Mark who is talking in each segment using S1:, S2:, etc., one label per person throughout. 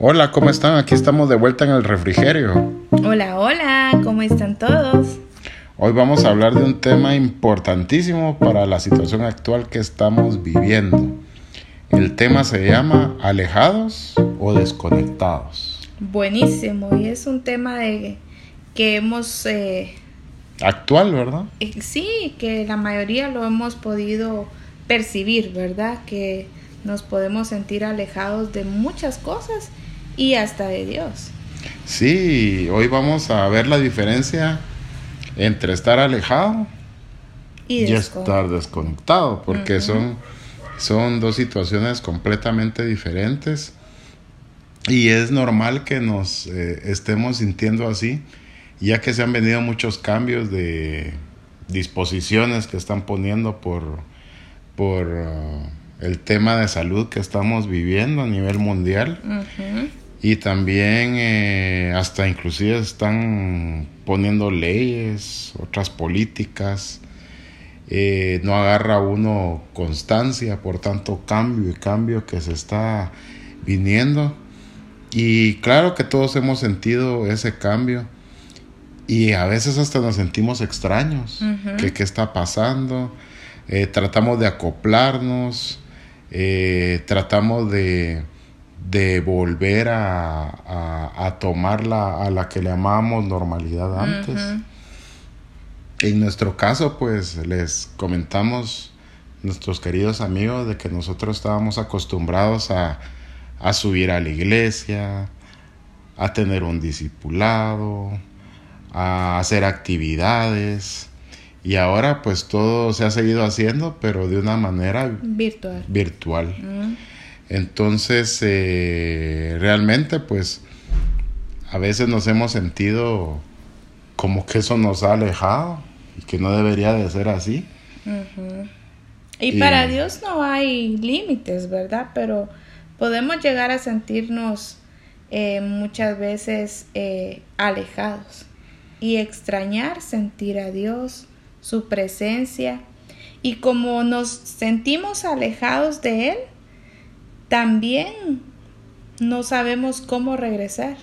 S1: Hola, ¿cómo están? Aquí estamos de vuelta en el refrigerio.
S2: Hola, hola, ¿cómo están todos?
S1: Hoy vamos a hablar de un tema importantísimo para la situación actual que estamos viviendo. El tema se llama alejados o desconectados.
S2: Buenísimo, y es un tema de que hemos... Eh,
S1: actual, ¿verdad?
S2: Eh, sí, que la mayoría lo hemos podido percibir, ¿verdad? Que nos podemos sentir alejados de muchas cosas y hasta de Dios.
S1: Sí, hoy vamos a ver la diferencia entre estar alejado y, estar desconectado, porque son, son dos situaciones completamente diferentes y es normal que nos eh, estemos sintiendo así, ya que se han venido muchos cambios de disposiciones que están poniendo por, por uh, el tema de salud que estamos viviendo a nivel mundial. Y también eh, hasta inclusive están poniendo leyes, otras políticas. Eh, no agarra uno constancia por tanto cambio y cambio que se está viniendo. Y claro que todos hemos sentido ese cambio. Y a veces hasta nos sentimos extraños. que ¿Qué está pasando? Eh, tratamos de acoplarnos. tratamos de de volver a, tomar la, a la que le llamábamos normalidad antes. En nuestro caso, pues les comentamos nuestros queridos amigos de que nosotros estábamos acostumbrados a, a subir a la iglesia, a tener un discipulado, a hacer actividades. Y ahora pues todo se ha seguido haciendo, pero de una manera
S2: virtual.
S1: virtual. Entonces, eh, realmente, pues, a veces nos hemos sentido como que eso nos ha alejado y que no debería de ser así.
S2: y, para Dios no hay límites, ¿verdad? Pero podemos llegar a sentirnos eh, muchas veces eh, alejados y extrañar sentir a Dios, su presencia. Y como nos sentimos alejados de Él, también no sabemos cómo regresar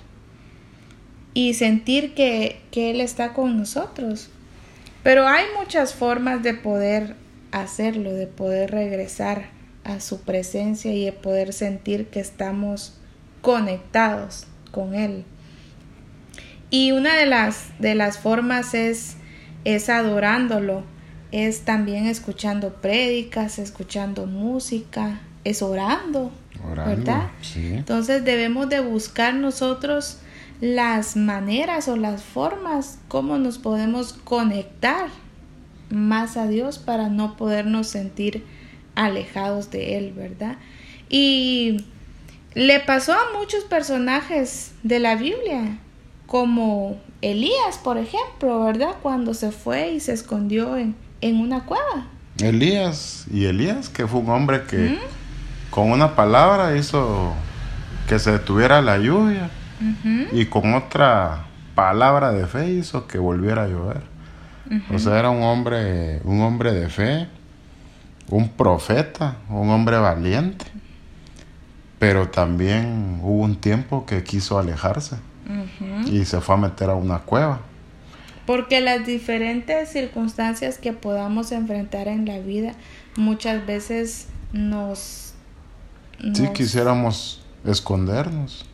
S2: y sentir que, Él está con nosotros. Pero hay muchas formas de poder hacerlo, de poder regresar a su presencia y de poder sentir que estamos conectados con Él. Y una de las, de las formas es, es adorándolo, es también escuchando prédicas, escuchando música, es orando, ¿verdad? Entonces debemos de buscar nosotros las maneras o las formas como nos podemos conectar más a Dios para no podernos sentir alejados de Él, ¿verdad? Y le pasó a muchos personajes de la Biblia, como Elías, por ejemplo, ¿verdad? Cuando se fue y se escondió en, en una cueva.
S1: Elías, y Elías, que fue un hombre que con una palabra hizo que se detuviera la lluvia y con otra palabra de fe hizo que volviera a llover. O sea, era un hombre, un hombre de fe, un profeta, un hombre valiente. Pero también hubo un tiempo que quiso alejarse y se fue a meter a una cueva.
S2: Porque las diferentes circunstancias que podamos enfrentar en la vida muchas veces nos
S1: si quisiéramos escondernos.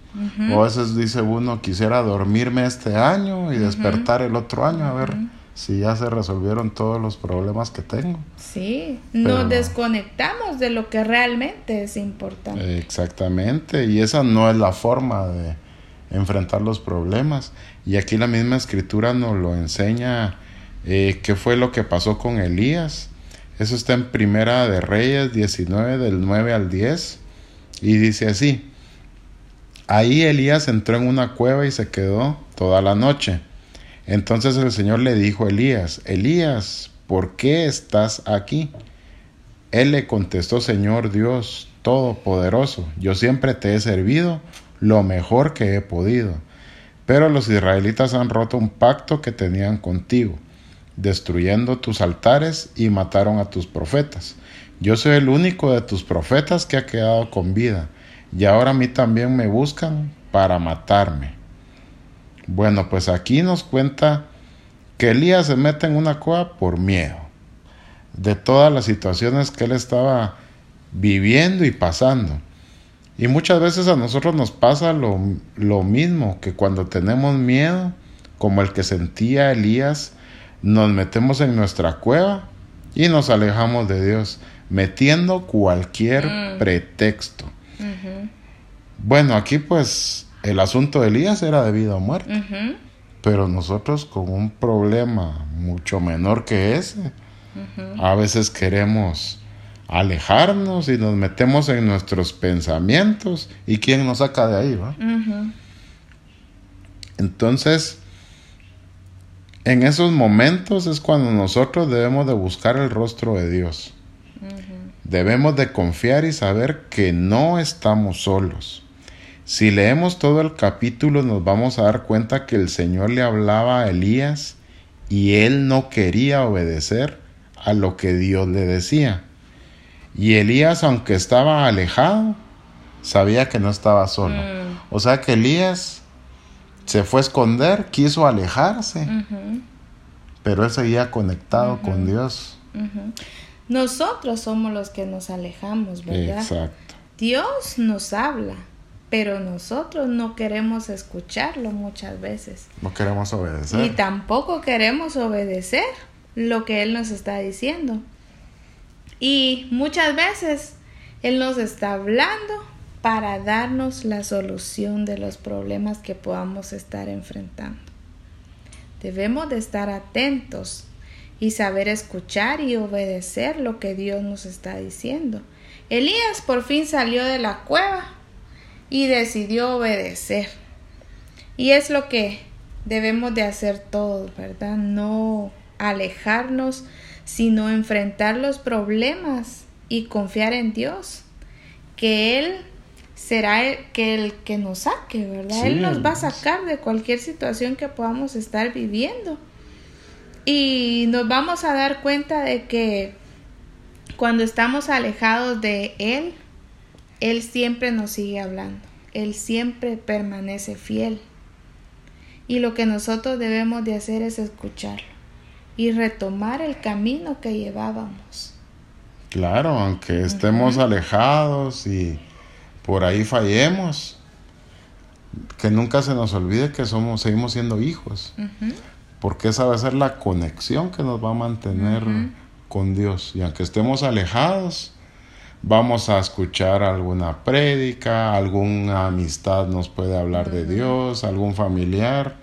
S1: O a veces dice uno, quisiera dormirme este año y despertar el otro año a ver si ya se resolvieron todos los problemas que tengo.
S2: Sí, nos desconectamos de lo que realmente es importante.
S1: Exactamente, y esa no es la forma de enfrentar los problemas. Y aquí la misma escritura nos lo enseña eh, qué fue lo que pasó con Elías. Eso está en Primera de Reyes 19 del 9 al 10. Y dice así, ahí Elías entró en una cueva y se quedó toda la noche. Entonces el Señor le dijo a Elías, Elías, ¿por qué estás aquí? Él le contestó, Señor Dios Todopoderoso, yo siempre te he servido lo mejor que he podido. Pero los israelitas han roto un pacto que tenían contigo, destruyendo tus altares y mataron a tus profetas. Yo soy el único de tus profetas que ha quedado con vida. y ahora a mí también me buscan para matarme. Bueno, pues aquí nos cuenta que Elías se mete en una cueva por miedo de todas las situaciones que él estaba viviendo y pasando. Y muchas veces a nosotros nos pasa lo, lo mismo, que cuando tenemos miedo, como el que sentía Elías, nos metemos en nuestra cueva y nos alejamos de Dios, metiendo cualquier mm. pretexto. Bueno, aquí pues el asunto de Elías era de vida o muerte, pero nosotros con un problema mucho menor que ese, a veces queremos alejarnos y nos metemos en nuestros pensamientos y quién nos saca de ahí, ¿va? Entonces, en esos momentos es cuando nosotros debemos de buscar el rostro de Dios. Debemos de confiar y saber que no estamos solos. Si leemos todo el capítulo nos vamos a dar cuenta que el Señor le hablaba a Elías y él no quería obedecer a lo que Dios le decía. Y Elías, aunque estaba alejado, sabía que no estaba solo. Mm. O sea que Elías se fue a esconder, quiso alejarse, pero él seguía conectado con Dios.
S2: Nosotros somos los que nos alejamos, ¿verdad? Exacto. Dios nos habla, pero nosotros no queremos escucharlo muchas veces.
S1: No queremos obedecer.
S2: Y tampoco queremos obedecer lo que Él nos está diciendo. Y muchas veces Él nos está hablando para darnos la solución de los problemas que podamos estar enfrentando. Debemos de estar atentos y saber escuchar y obedecer lo que Dios nos está diciendo. Elías por fin salió de la cueva y decidió obedecer. Y es lo que debemos de hacer todos, ¿verdad? No alejarnos, sino enfrentar los problemas y confiar en Dios, que Él será el que, el que nos saque, ¿verdad? Él nos va a sacar de cualquier situación que podamos estar viviendo. Y nos vamos a dar cuenta de que cuando estamos alejados de Él, Él siempre nos sigue hablando. Él siempre permanece fiel. Y lo que nosotros debemos de hacer es escucharlo y retomar el camino que llevábamos.
S1: Claro, aunque estemos alejados y por ahí fallemos, que nunca se nos olvide que somos, seguimos siendo hijos, porque esa va a ser la conexión que nos va a mantener con Dios. Y aunque estemos alejados, vamos a escuchar alguna prédica, alguna amistad nos puede hablar de Dios, algún familiar,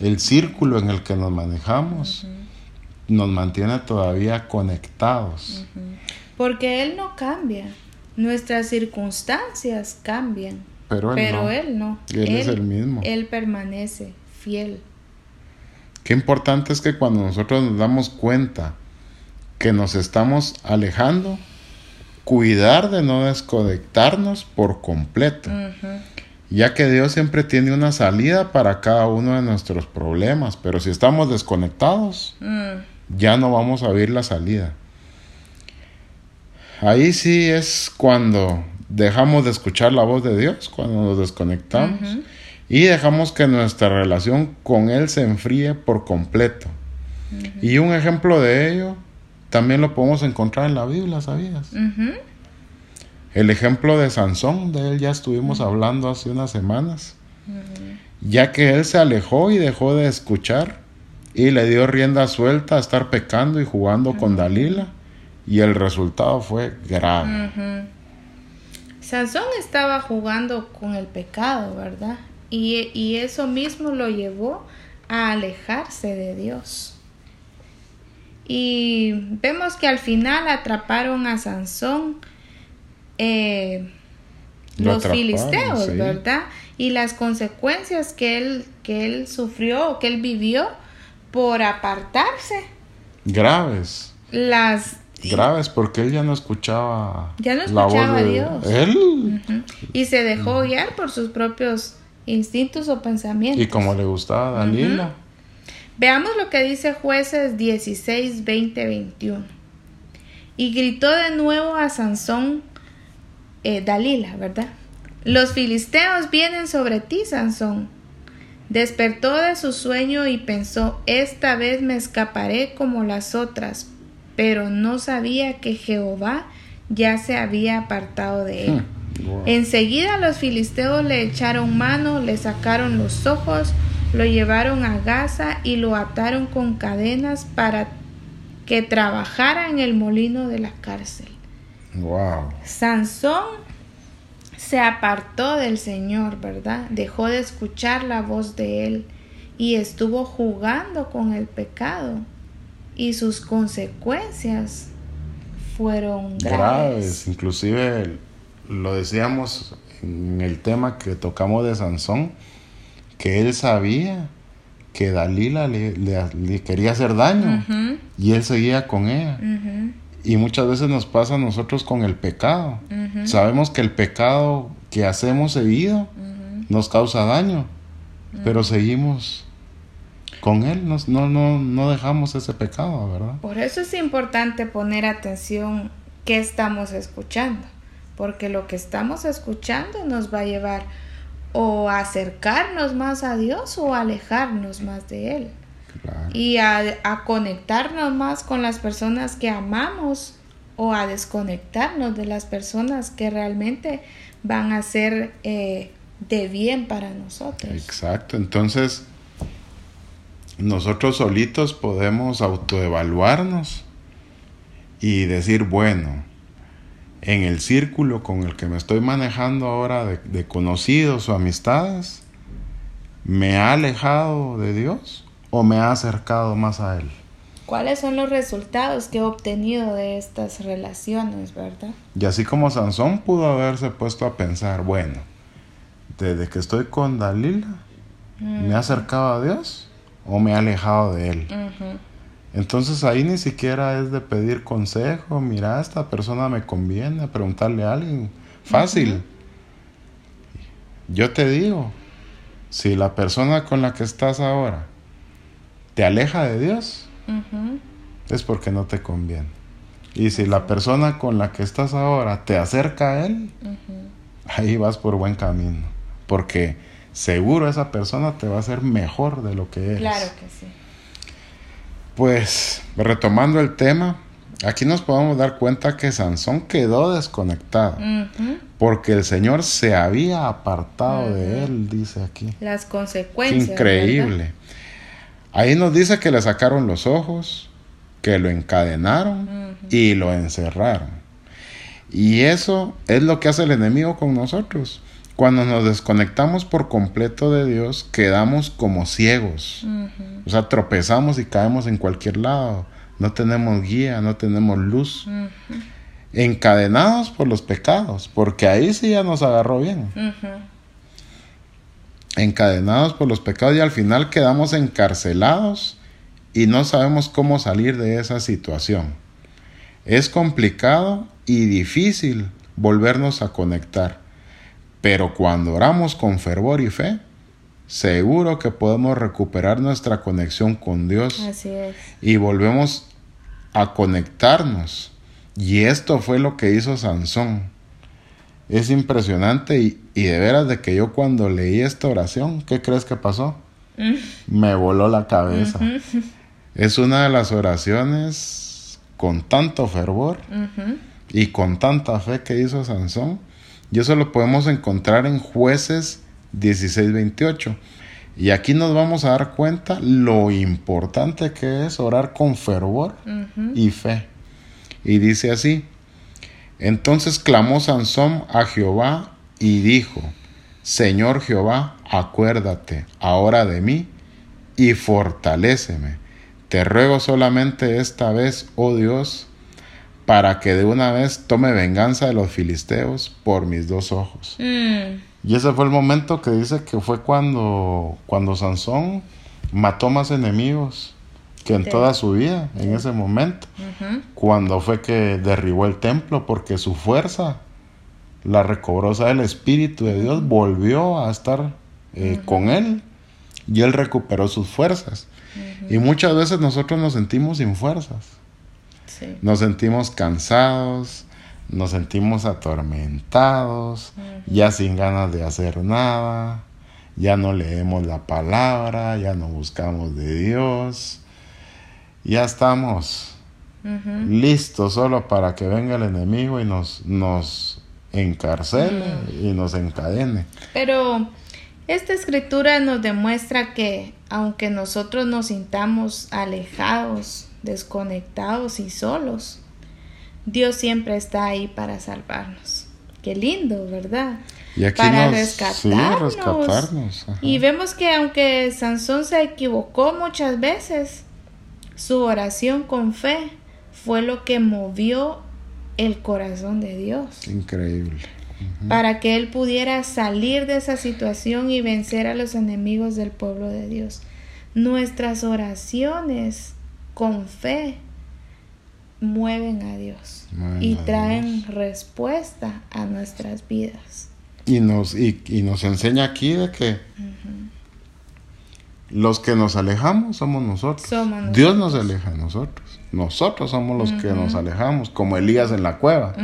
S1: el círculo en el que nos manejamos. nos mantiene todavía conectados.
S2: Porque Él no cambia. Nuestras circunstancias cambian, pero él, no.
S1: Él, es el mismo.
S2: Él permanece fiel.
S1: Qué importante es que cuando nosotros nos damos cuenta que nos estamos alejando, cuidar de no desconectarnos por completo. Ya que Dios siempre tiene una salida para cada uno de nuestros problemas, pero si estamos desconectados, mm. ya no vamos a ver la salida. Ahí sí es cuando dejamos de escuchar la voz de Dios, cuando nos desconectamos y dejamos que nuestra relación con Él se enfríe por completo. Y un ejemplo de ello también lo podemos encontrar en la Biblia, ¿sabías? El ejemplo de Sansón, de él ya estuvimos hablando hace unas semanas, ya que él se alejó y dejó de escuchar y le dio rienda suelta a estar pecando y jugando con Dalila y el resultado fue grave.
S2: Sansón estaba jugando con el pecado, ¿verdad? Y, y, eso mismo lo llevó a alejarse de Dios. Y vemos que al final atraparon a Sansón eh, los filisteos, ¿verdad? Y las consecuencias que él, que él sufrió, que él vivió por apartarse.
S1: Graves.
S2: Las
S1: graves porque él ya no escuchaba
S2: ya no escuchaba a Dios él y se dejó guiar por sus propios instintos o pensamientos.
S1: y como le gustaba a Dalila
S2: veamos lo que dice jueces 16 20 21 y gritó de nuevo a Sansón eh, Dalila verdad Los filisteos vienen sobre ti, Sansón. Despertó de su sueño y pensó, esta vez me escaparé como las otras, pero no sabía que Jehová ya se había apartado de él. Hmm, Enseguida los filisteos le echaron mano, le sacaron los ojos, lo llevaron a Gaza y lo ataron con cadenas para que trabajara en el molino de la cárcel. Wow. Sansón se apartó del Señor, ¿verdad? Dejó de escuchar la voz de Él y estuvo jugando con el pecado y sus consecuencias fueron graves.
S1: Inclusive lo decíamos en el tema que tocamos de Sansón, que él sabía que Dalila le, quería hacer daño y él seguía con ella. Y muchas veces nos pasa a nosotros con el pecado. Sabemos que el pecado que hacemos seguido nos causa daño, pero seguimos con él, no, no, no dejamos ese pecado, ¿verdad?
S2: Por eso es importante poner atención qué estamos escuchando, porque lo que estamos escuchando nos va a llevar o a acercarnos más a Dios o a alejarnos más de Él. Y a, conectarnos más con las personas que amamos o a desconectarnos de las personas que realmente van a ser eh, de bien para nosotros.
S1: Exacto, entonces nosotros solitos podemos autoevaluarnos y decir, bueno, en el círculo con el que me estoy manejando ahora de, de conocidos o amistades, ¿me ha alejado de Dios? o me ha acercado más a Él.
S2: ¿Cuáles son los resultados que he obtenido de estas relaciones, verdad?
S1: Y así como Sansón pudo haberse puesto a pensar, bueno, desde que estoy con Dalila, ¿me ha acercado a Dios o me ha alejado de Él? Entonces ahí ni siquiera es de pedir consejo, mira, esta persona me conviene, preguntarle a alguien. Fácil. Yo te digo, si la persona con la que estás ahora te aleja de Dios, es porque no te conviene. Y si la persona con la que estás ahora te acerca a Él, ahí vas por buen camino. Porque seguro esa persona te va a hacer mejor de lo que eres.
S2: Claro que sí.
S1: Pues retomando el tema, aquí nos podemos dar cuenta que Sansón quedó desconectado. Porque el Señor se había apartado de él, dice aquí.
S2: Las consecuencias.
S1: Increíble. Ahí nos dice que le sacaron los ojos, que lo encadenaron y lo encerraron. Y eso es lo que hace el enemigo con nosotros. Cuando nos desconectamos por completo de Dios, quedamos como ciegos. O sea, tropezamos y caemos en cualquier lado. No tenemos guía, no tenemos luz. Encadenados por los pecados, porque ahí sí ya nos agarró bien encadenados por los pecados y al final quedamos encarcelados y no sabemos cómo salir de esa situación. Es complicado y difícil volvernos a conectar, pero cuando oramos con fervor y fe, seguro que podemos recuperar nuestra conexión con Dios y volvemos a conectarnos. Y esto fue lo que hizo Sansón es impresionante y, de veras de que yo cuando leí esta oración, ¿qué crees que pasó? Mm. Me voló la cabeza. Es una de las oraciones con tanto fervor y con tanta fe que hizo Sansón. Y eso lo podemos encontrar en jueces 16-28. Y aquí nos vamos a dar cuenta lo importante que es orar con fervor y fe. Y dice así, entonces clamó Sansón a Jehová y dijo, Señor Jehová, acuérdate ahora de mí y fortaléceme. Te ruego solamente esta vez, oh Dios, para que de una vez tome venganza de los filisteos por mis dos ojos. Mm. Y ese fue el momento que dice que fue cuando, cuando Sansón mató más enemigos que en toda su vida, en ese momento, cuando fue que derribó el templo, porque su fuerza la recobró, o sea, el Espíritu de Dios volvió a estar eh, con él y él recuperó sus fuerzas. Y muchas veces nosotros nos sentimos sin fuerzas, nos sentimos cansados, nos sentimos atormentados, ya sin ganas de hacer nada, ya no leemos la palabra, ya no buscamos de Dios, ya estamos listos solo para que venga el enemigo y nos, nos encarcele y nos encadene.
S2: Pero esta escritura nos demuestra que aunque nosotros nos sintamos alejados, desconectados y solos, Dios siempre está ahí para salvarnos. Qué lindo, ¿verdad?
S1: Y aquí para rescatarnos.
S2: Y vemos que aunque Sansón se equivocó muchas veces, su oración con fe fue lo que movió el corazón de Dios.
S1: Increíble.
S2: Para que él pudiera salir de esa situación y vencer a los enemigos del pueblo de Dios. Nuestras oraciones con fe mueven a Dios y traen respuesta a nuestras vidas.
S1: Y nos, y, nos enseña aquí de que los que nos alejamos somos nosotros. Dios nos aleja a nosotros. Nosotros somos los que nos alejamos, como Elías en la cueva.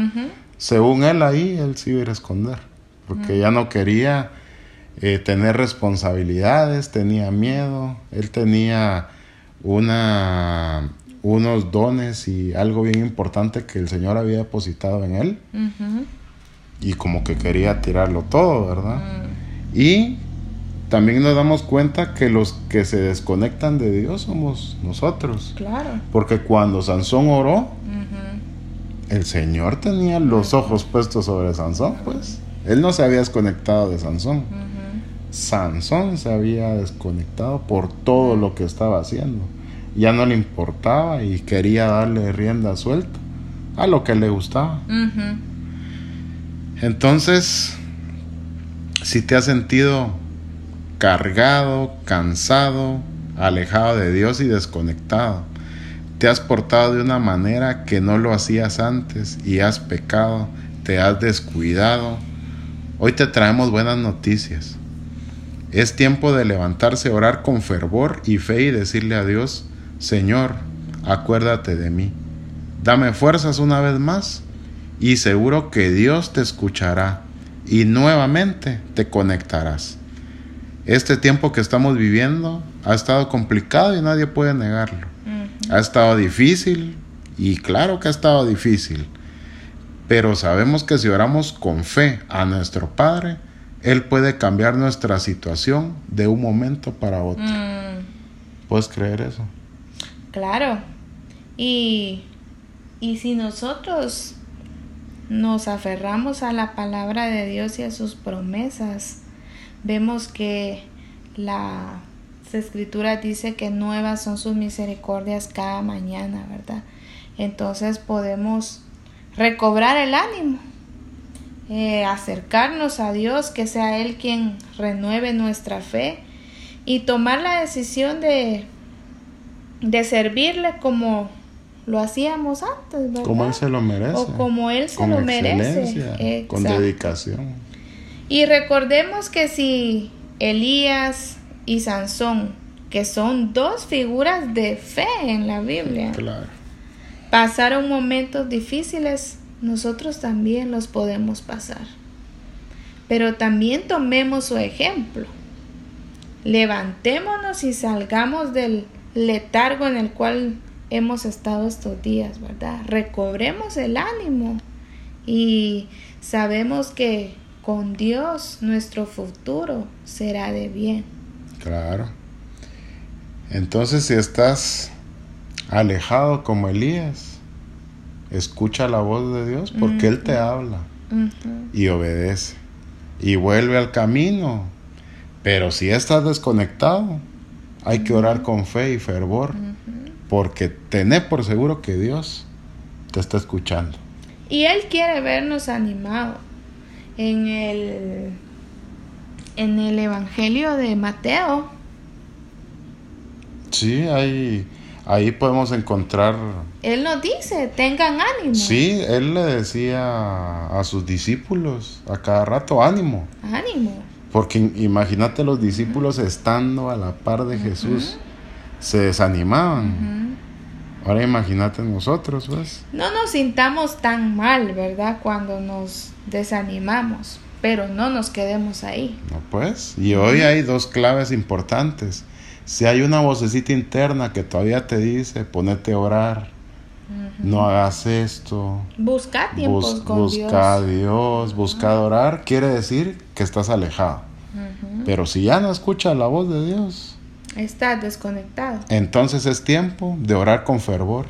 S1: Según él ahí, él se iba a esconder, porque ya no quería eh, tener responsabilidades, tenía miedo, él tenía una unos dones y algo bien importante que el Señor había depositado en él. Y como que quería tirarlo todo, ¿verdad? Y también nos damos cuenta que los que se desconectan de Dios somos nosotros.
S2: Claro.
S1: Porque cuando Sansón oró, el Señor tenía los ojos puestos sobre Sansón, pues. Él no se había desconectado de Sansón. Sansón se había desconectado por todo lo que estaba haciendo ya no le importaba y quería darle rienda suelta a lo que le gustaba. Entonces, si te has sentido cargado, cansado, alejado de Dios y desconectado, te has portado de una manera que no lo hacías antes y has pecado, te has descuidado, hoy te traemos buenas noticias. Es tiempo de levantarse, orar con fervor y fe y decirle a Dios, Señor, acuérdate de mí. Dame fuerzas una vez más y seguro que Dios te escuchará y nuevamente te conectarás. Este tiempo que estamos viviendo ha estado complicado y nadie puede negarlo. Ha estado difícil y claro que ha estado difícil. Pero sabemos que si oramos con fe a nuestro Padre, Él puede cambiar nuestra situación de un momento para otro. Mm. ¿Puedes creer eso?
S2: Claro. Y, y si nosotros nos aferramos a la palabra de Dios y a sus promesas, vemos que la escritura dice que nuevas son sus misericordias cada mañana, ¿verdad? Entonces podemos recobrar el ánimo, eh, acercarnos a Dios, que sea Él quien renueve nuestra fe y tomar la decisión de de servirle como lo hacíamos antes, ¿verdad?
S1: Como él se lo merece.
S2: O como él se lo merece.
S1: Con dedicación.
S2: Y recordemos que si Elías y Sansón, que son dos figuras de fe en la Biblia, pasaron momentos difíciles, nosotros también los podemos pasar. Pero también tomemos su ejemplo. Levantémonos y salgamos del letargo en el cual hemos estado estos días, ¿verdad? Recobremos el ánimo y sabemos que con Dios nuestro futuro será de bien.
S1: Claro. Entonces si estás alejado como Elías, escucha la voz de Dios porque Él te habla y obedece y vuelve al camino. Pero si estás desconectado, hay que orar con fe y fervor, porque tené por seguro que Dios te está escuchando.
S2: Y Él quiere vernos animados. En el, en el Evangelio de Mateo.
S1: Sí, ahí, ahí podemos encontrar...
S2: Él nos dice, tengan ánimo.
S1: Sí, Él le decía a sus discípulos a cada rato, ánimo.
S2: Ánimo.
S1: Porque imagínate los discípulos estando a la par de Jesús, se desanimaban. Ahora imagínate nosotros, pues.
S2: No nos sintamos tan mal, ¿verdad? Cuando nos desanimamos, pero no nos quedemos ahí.
S1: No, pues. Y hoy hay dos claves importantes. Si hay una vocecita interna que todavía te dice, ponete a orar, no hagas esto.
S2: Busca tiempos con
S1: busca a Dios, busca adorar, quiere decir que estás alejado. Pero si ya no escuchas la voz de Dios,
S2: estás desconectado.
S1: Entonces es tiempo de orar con fervor,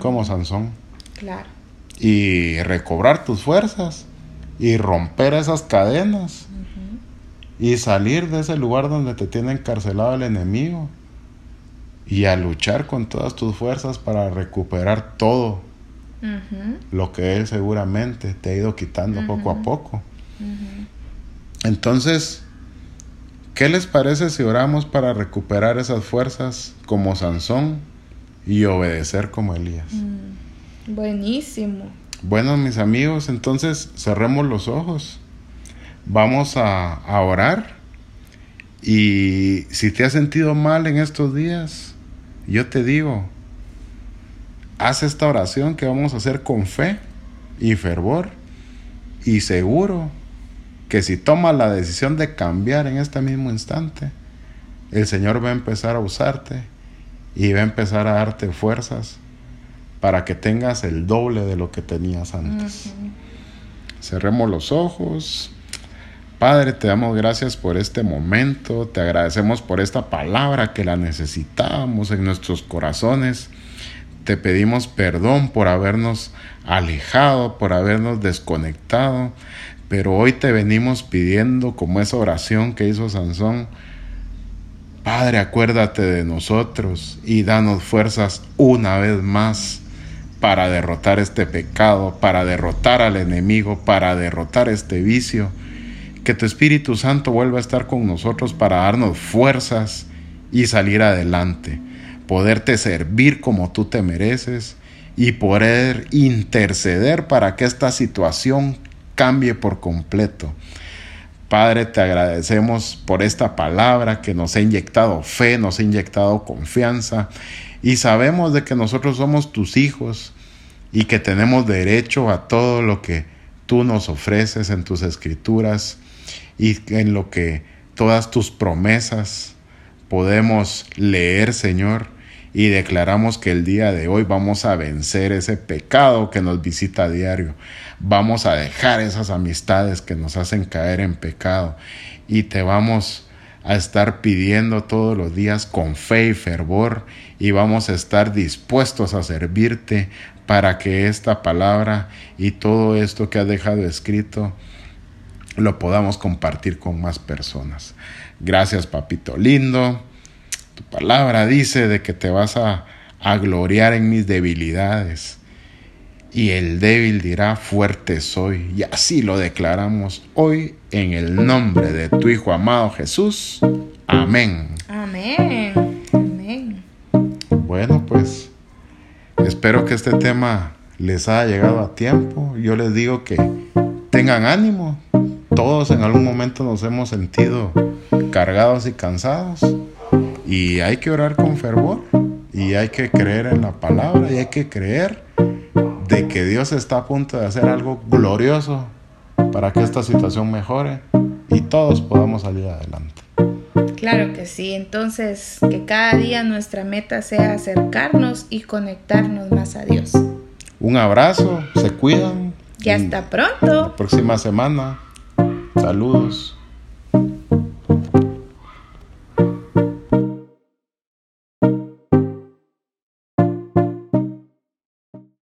S1: como Sansón.
S2: Claro.
S1: Y recobrar tus fuerzas y romper esas cadenas y salir de ese lugar donde te tiene encarcelado el enemigo y a luchar con todas tus fuerzas para recuperar todo lo que Él seguramente te ha ido quitando poco a poco. Entonces, ¿qué les parece si oramos para recuperar esas fuerzas como Sansón y obedecer como Elías?
S2: Mm, buenísimo.
S1: Bueno, mis amigos, entonces cerremos los ojos. Vamos a, a orar. Y si te has sentido mal en estos días, yo te digo, haz esta oración que vamos a hacer con fe y fervor y seguro que si tomas la decisión de cambiar en este mismo instante, el Señor va a empezar a usarte y va a empezar a darte fuerzas para que tengas el doble de lo que tenías antes. Cerremos los ojos. Padre, te damos gracias por este momento, te agradecemos por esta palabra que la necesitábamos en nuestros corazones. Te pedimos perdón por habernos alejado, por habernos desconectado, pero hoy te venimos pidiendo como esa oración que hizo Sansón. Padre, acuérdate de nosotros y danos fuerzas una vez más para derrotar este pecado, para derrotar al enemigo, para derrotar este vicio que tu Espíritu Santo vuelva a estar con nosotros para darnos fuerzas y salir adelante, poderte servir como tú te mereces y poder interceder para que esta situación cambie por completo. Padre, te agradecemos por esta palabra que nos ha inyectado fe, nos ha inyectado confianza y sabemos de que nosotros somos tus hijos y que tenemos derecho a todo lo que tú nos ofreces en tus escrituras y en lo que todas tus promesas podemos leer, Señor, y declaramos que el día de hoy vamos a vencer ese pecado que nos visita a diario. Vamos a dejar esas amistades que nos hacen caer en pecado y te vamos a estar pidiendo todos los días con fe y fervor y vamos a estar dispuestos a servirte para que esta palabra y todo esto que has dejado escrito lo podamos compartir con más personas. Gracias, papito lindo. Tu palabra dice de que te vas a, gloriar en mis debilidades. Y el débil dirá, fuerte soy. Y así lo declaramos hoy en el nombre de tu Hijo amado Jesús. Amén.
S2: Amén. Amén.
S1: Bueno, pues espero que este tema les haya llegado a tiempo. Yo les digo que tengan ánimo, todos en algún momento nos hemos sentido cargados y cansados y hay que orar con fervor y hay que creer en la palabra y hay que creer de que Dios está a punto de hacer algo glorioso para que esta situación mejore y todos podamos salir adelante.
S2: Claro que sí, entonces que cada día nuestra meta sea acercarnos y conectarnos más a Dios.
S1: Un abrazo, se cuidan.
S2: Y hasta pronto.
S1: La próxima semana Saludos.